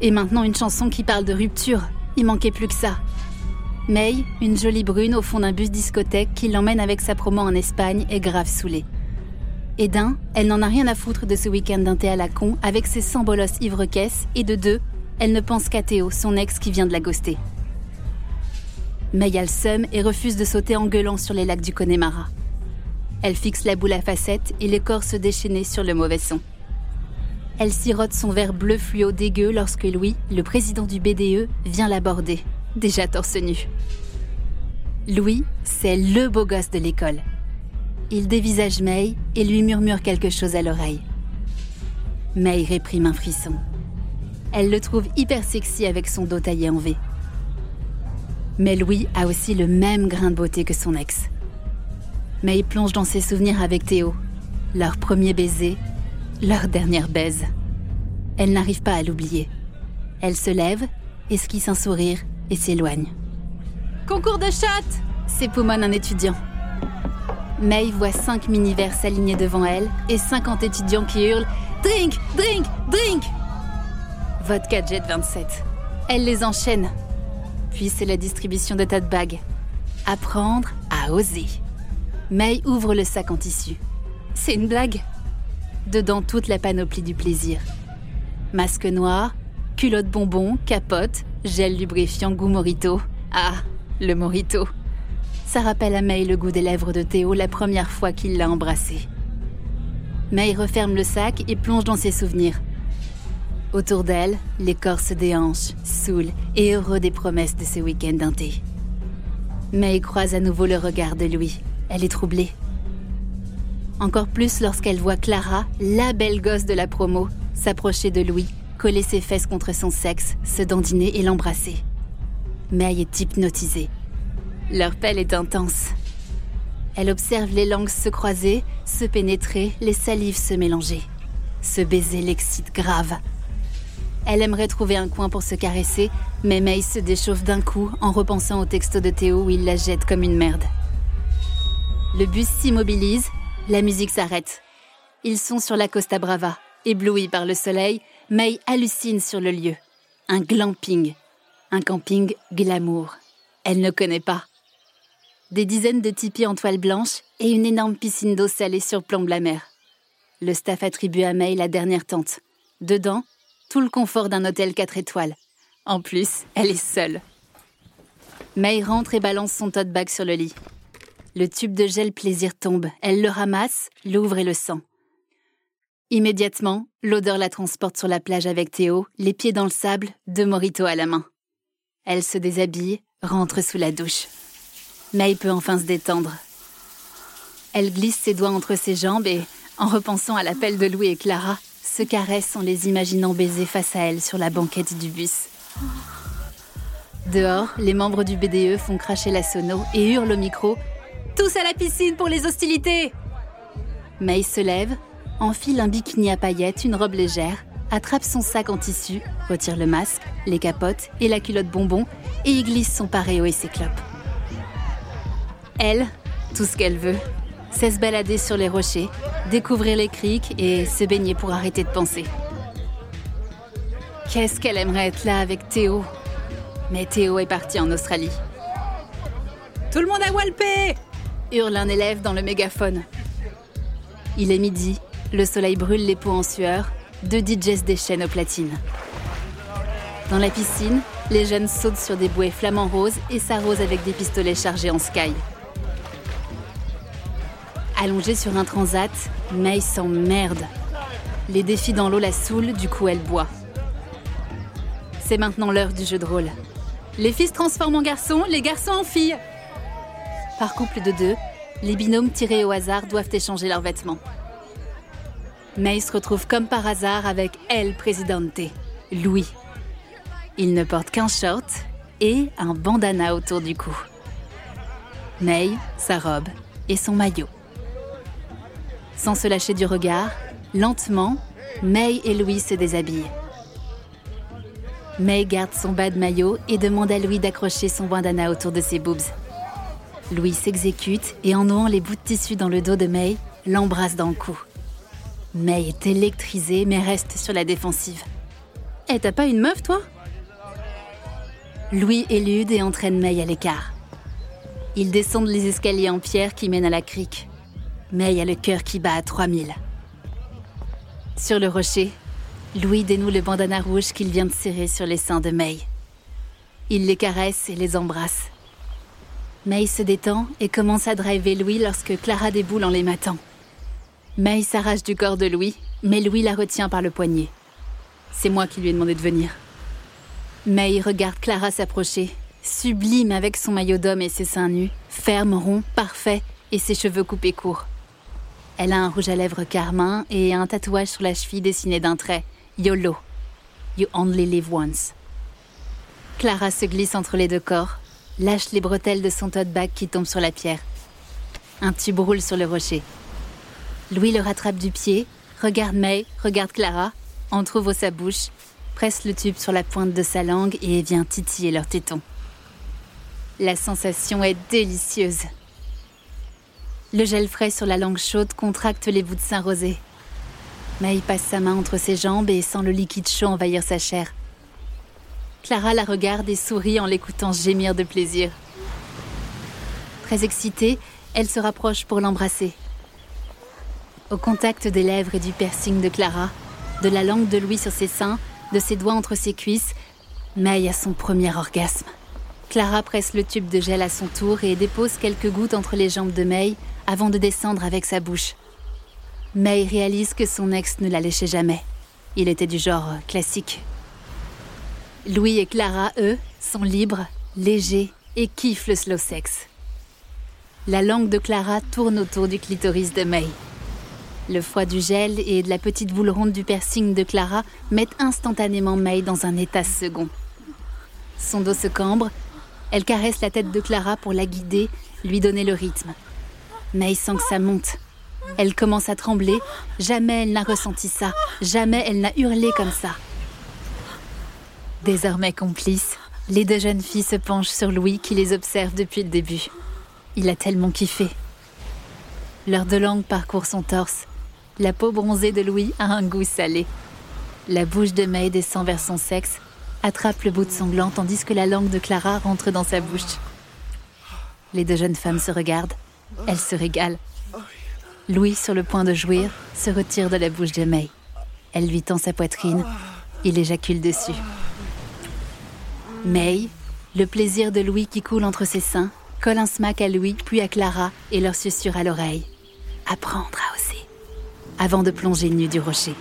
Et maintenant une chanson qui parle de rupture. Il manquait plus que ça. May, une jolie brune au fond d'un bus discothèque qui l'emmène avec sa promo en Espagne, est grave saoulée. Et d'un, elle n'en a rien à foutre de ce week-end d'un thé à la con avec ses 100 bolosses ivre-caisse, et de deux, elle ne pense qu'à Théo, son ex qui vient de la ghoster. May a le seum et refuse de sauter en gueulant sur les lacs du Connemara. Elle fixe la boule à facettes et l'écorce déchaînée sur le mauvais son. Elle sirote son verre bleu fluo dégueu lorsque Louis, le président du BDE, vient l'aborder, déjà torse nu. Louis, c'est le beau gosse de l'école. Il dévisage May et lui murmure quelque chose à l'oreille. May réprime un frisson. Elle le trouve hyper sexy avec son dos taillé en V. Mais Louis a aussi le même grain de beauté que son ex. May plonge dans ses souvenirs avec Théo, leur premier baiser leur dernière baise. Elle n'arrive pas à l'oublier. Elle se lève, esquisse un sourire et s'éloigne. Concours de chatte s'époumonne un étudiant. May voit cinq mini-verres s'aligner devant elle et 50 étudiants qui hurlent Drink, drink, drink Vodka Jet 27. Elle les enchaîne. Puis c'est la distribution de tas de bagues. Apprendre à oser. May ouvre le sac en tissu. C'est une blague dedans toute la panoplie du plaisir. Masque noir, culotte bonbon, capote, gel lubrifiant goût morito. Ah, le morito. Ça rappelle à May le goût des lèvres de Théo la première fois qu'il l'a embrassé. May referme le sac et plonge dans ses souvenirs. Autour d'elle, les corps se déhanchent, saouls et heureux des promesses de ce week-end thé. May croise à nouveau le regard de Louis. Elle est troublée. Encore plus lorsqu'elle voit Clara, la belle gosse de la promo, s'approcher de Louis, coller ses fesses contre son sexe, se dandiner et l'embrasser. May est hypnotisée. Leur pelle est intense. Elle observe les langues se croiser, se pénétrer, les salives se mélanger. Ce baiser l'excite grave. Elle aimerait trouver un coin pour se caresser, mais May se déchauffe d'un coup en repensant au texto de Théo où il la jette comme une merde. Le bus s'immobilise la musique s'arrête. Ils sont sur la Costa Brava. Éblouis par le soleil, May hallucine sur le lieu. Un glamping. Un camping glamour. Elle ne connaît pas. Des dizaines de tipis en toile blanche et une énorme piscine d'eau salée surplombe la mer. Le staff attribue à May la dernière tente. Dedans, tout le confort d'un hôtel 4 étoiles. En plus, elle est seule. May rentre et balance son tote bag sur le lit. Le tube de gel plaisir tombe. Elle le ramasse, l'ouvre et le sent. Immédiatement, l'odeur la transporte sur la plage avec Théo, les pieds dans le sable, deux moritos à la main. Elle se déshabille, rentre sous la douche. May peut enfin se détendre. Elle glisse ses doigts entre ses jambes et, en repensant à l'appel de Louis et Clara, se caresse en les imaginant baiser face à elle sur la banquette du bus. Dehors, les membres du BDE font cracher la sono et hurlent au micro tous à la piscine pour les hostilités May se lève, enfile un bikini à paillettes, une robe légère, attrape son sac en tissu, retire le masque, les capotes et la culotte bonbon et y glisse son paréo et ses clopes. Elle, tout ce qu'elle veut, c'est se balader sur les rochers, découvrir les criques et se baigner pour arrêter de penser. Qu'est-ce qu'elle aimerait être là avec Théo? Mais Théo est parti en Australie. Tout le monde a walpé hurle un élève dans le mégaphone. Il est midi, le soleil brûle les peaux en sueur, deux DJs déchaînent aux platines. Dans la piscine, les jeunes sautent sur des bouées flamants roses et s'arrosent avec des pistolets chargés en sky. Allongée sur un transat, May s'emmerde. Les défis dans l'eau la saoulent, du coup elle boit. C'est maintenant l'heure du jeu de rôle. Les filles se transforment en garçons, les garçons en filles. Par couple de deux, les binômes tirés au hasard doivent échanger leurs vêtements. May se retrouve comme par hasard avec El Presidente, Louis. Il ne porte qu'un short et un bandana autour du cou. May, sa robe et son maillot. Sans se lâcher du regard, lentement, May et Louis se déshabillent. May garde son bas de maillot et demande à Louis d'accrocher son bandana autour de ses boobs. Louis s'exécute et en nouant les bouts de tissu dans le dos de May, l'embrasse dans le cou. May est électrisée mais reste sur la défensive. Eh, t'as pas une meuf, toi? Louis élude et entraîne May à l'écart. Ils descendent les escaliers en pierre qui mènent à la crique. May a le cœur qui bat à 3000. Sur le rocher, Louis dénoue le bandana rouge qu'il vient de serrer sur les seins de May. Il les caresse et les embrasse. May se détend et commence à driver Louis lorsque Clara déboule en les matant. May s'arrache du corps de Louis, mais Louis la retient par le poignet. C'est moi qui lui ai demandé de venir. May regarde Clara s'approcher, sublime avec son maillot d'homme et ses seins nus, ferme, rond, parfait, et ses cheveux coupés courts. Elle a un rouge à lèvres carmin et un tatouage sur la cheville dessiné d'un trait. YOLO. You only live once. Clara se glisse entre les deux corps, lâche les bretelles de son tote bag qui tombe sur la pierre. Un tube roule sur le rocher. Louis le rattrape du pied, regarde May, regarde Clara, entr'ouvre sa bouche, presse le tube sur la pointe de sa langue et vient titiller leur téton. La sensation est délicieuse. Le gel frais sur la langue chaude contracte les bouts de sein rosés. May passe sa main entre ses jambes et sent le liquide chaud envahir sa chair. Clara la regarde et sourit en l'écoutant gémir de plaisir. Très excitée, elle se rapproche pour l'embrasser. Au contact des lèvres et du piercing de Clara, de la langue de Louis sur ses seins, de ses doigts entre ses cuisses, May a son premier orgasme. Clara presse le tube de gel à son tour et dépose quelques gouttes entre les jambes de May avant de descendre avec sa bouche. May réalise que son ex ne la léchait jamais. Il était du genre classique, Louis et Clara, eux, sont libres, légers et kiffent le slow sex. La langue de Clara tourne autour du clitoris de May. Le froid du gel et de la petite boule ronde du piercing de Clara mettent instantanément May dans un état second. Son dos se cambre, elle caresse la tête de Clara pour la guider, lui donner le rythme. May sent que ça monte. Elle commence à trembler, jamais elle n'a ressenti ça, jamais elle n'a hurlé comme ça. Désormais complices, les deux jeunes filles se penchent sur Louis qui les observe depuis le début. Il a tellement kiffé. Leurs deux langues parcourent son torse. La peau bronzée de Louis a un goût salé. La bouche de May descend vers son sexe, attrape le bout de son tandis que la langue de Clara rentre dans sa bouche. Les deux jeunes femmes se regardent. Elles se régalent. Louis, sur le point de jouir, se retire de la bouche de May. Elle lui tend sa poitrine. Il éjacule dessus. May, le plaisir de Louis qui coule entre ses seins, colle un smack à Louis puis à Clara et leur susurre à l'oreille. Apprendre à oser. Avant de plonger nu du rocher.